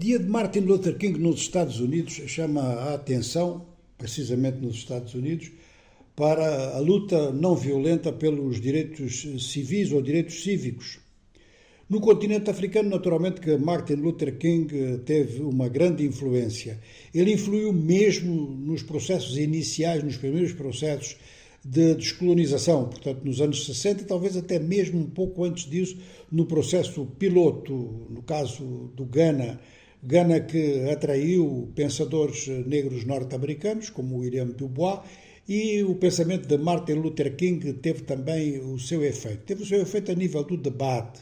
Dia de Martin Luther King nos Estados Unidos chama a atenção, precisamente nos Estados Unidos, para a luta não violenta pelos direitos civis ou direitos cívicos. No continente africano, naturalmente, que Martin Luther King teve uma grande influência. Ele influiu mesmo nos processos iniciais, nos primeiros processos de descolonização, portanto, nos anos 60 e talvez até mesmo um pouco antes disso, no processo piloto, no caso do Ghana, Ghana que atraiu pensadores negros norte-americanos, como William Dubois, e o pensamento de Martin Luther King teve também o seu efeito. Teve o seu efeito a nível do debate.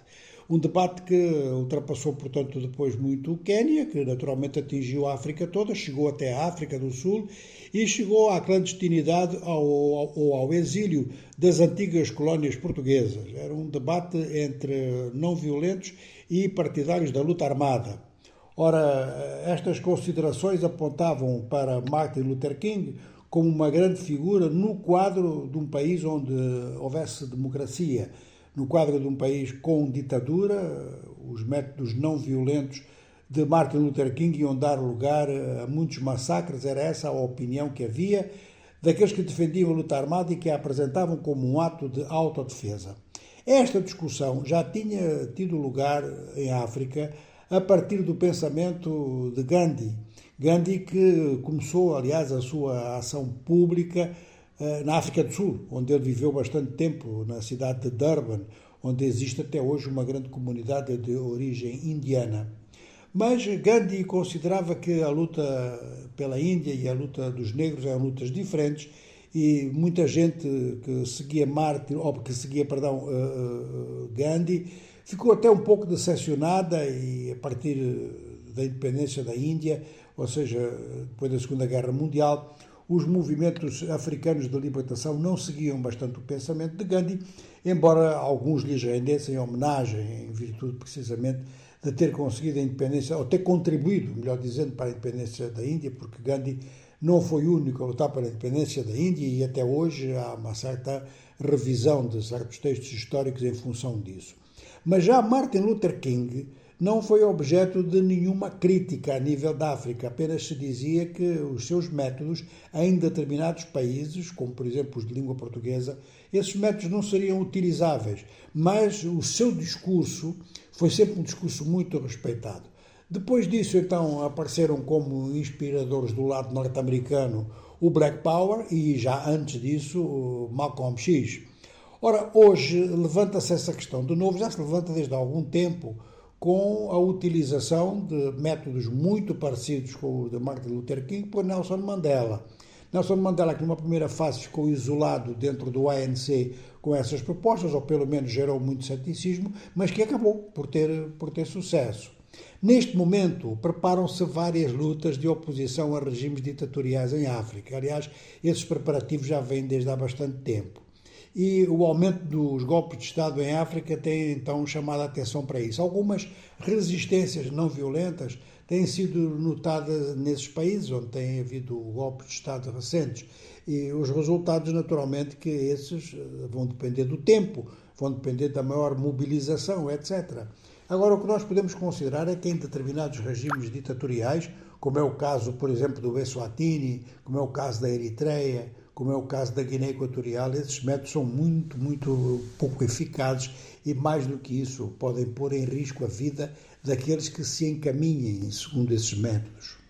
Um debate que ultrapassou, portanto, depois muito o Quênia, que naturalmente atingiu a África toda, chegou até a África do Sul e chegou à clandestinidade ou ao, ao, exílio das antigas colónias portuguesas. Era um debate entre não violentos e partidários da luta armada. Ora, estas considerações apontavam para Martin Luther King como uma grande figura no quadro de um país onde houvesse democracia, no quadro de um país com ditadura, os métodos não violentos de Martin Luther King iam dar lugar a muitos massacres, era essa a opinião que havia daqueles que defendiam a luta armada e que a apresentavam como um ato de autodefesa. Esta discussão já tinha tido lugar em África a partir do pensamento de Gandhi. Gandhi que começou, aliás, a sua ação pública eh, na África do Sul, onde ele viveu bastante tempo, na cidade de Durban, onde existe até hoje uma grande comunidade de origem indiana. Mas Gandhi considerava que a luta pela Índia e a luta dos negros eram lutas diferentes e muita gente que seguia Martin, ou que seguia, perdão, uh, Gandhi, ficou até um pouco decepcionada e a partir da independência da Índia, ou seja, depois da Segunda Guerra Mundial, os movimentos africanos de libertação não seguiam bastante o pensamento de Gandhi, embora alguns lhes rendessem homenagem em virtude precisamente de ter conseguido a independência, ou ter contribuído, melhor dizendo, para a independência da Índia, porque Gandhi não foi o único a lutar pela independência da Índia e até hoje há uma certa revisão de certos textos históricos em função disso. Mas já Martin Luther King não foi objeto de nenhuma crítica a nível da África, apenas se dizia que os seus métodos, em determinados países, como por exemplo os de língua portuguesa, esses métodos não seriam utilizáveis, mas o seu discurso foi sempre um discurso muito respeitado. Depois disso, então, apareceram como inspiradores do lado norte-americano o Black Power e já antes disso o Malcolm X. Ora, hoje levanta-se essa questão de novo, já se levanta desde há algum tempo, com a utilização de métodos muito parecidos com o de Martin Luther King por Nelson Mandela. Nelson Mandela, que numa primeira fase ficou isolado dentro do ANC com essas propostas, ou pelo menos gerou muito ceticismo, mas que acabou por ter, por ter sucesso. Neste momento, preparam-se várias lutas de oposição a regimes ditatoriais em África. Aliás, esses preparativos já vêm desde há bastante tempo. E o aumento dos golpes de Estado em África tem então chamado a atenção para isso. Algumas resistências não violentas têm sido notadas nesses países onde tem havido golpes de Estado recentes. E os resultados, naturalmente, que esses eh, vão depender do tempo, vão depender da maior mobilização, etc. Agora, o que nós podemos considerar é que em determinados regimes ditatoriais, como é o caso, por exemplo, do Eswatini, como é o caso da Eritreia, como é o caso da Guiné Equatorial, esses métodos são muito, muito pouco eficazes e, mais do que isso, podem pôr em risco a vida daqueles que se encaminhem segundo esses métodos.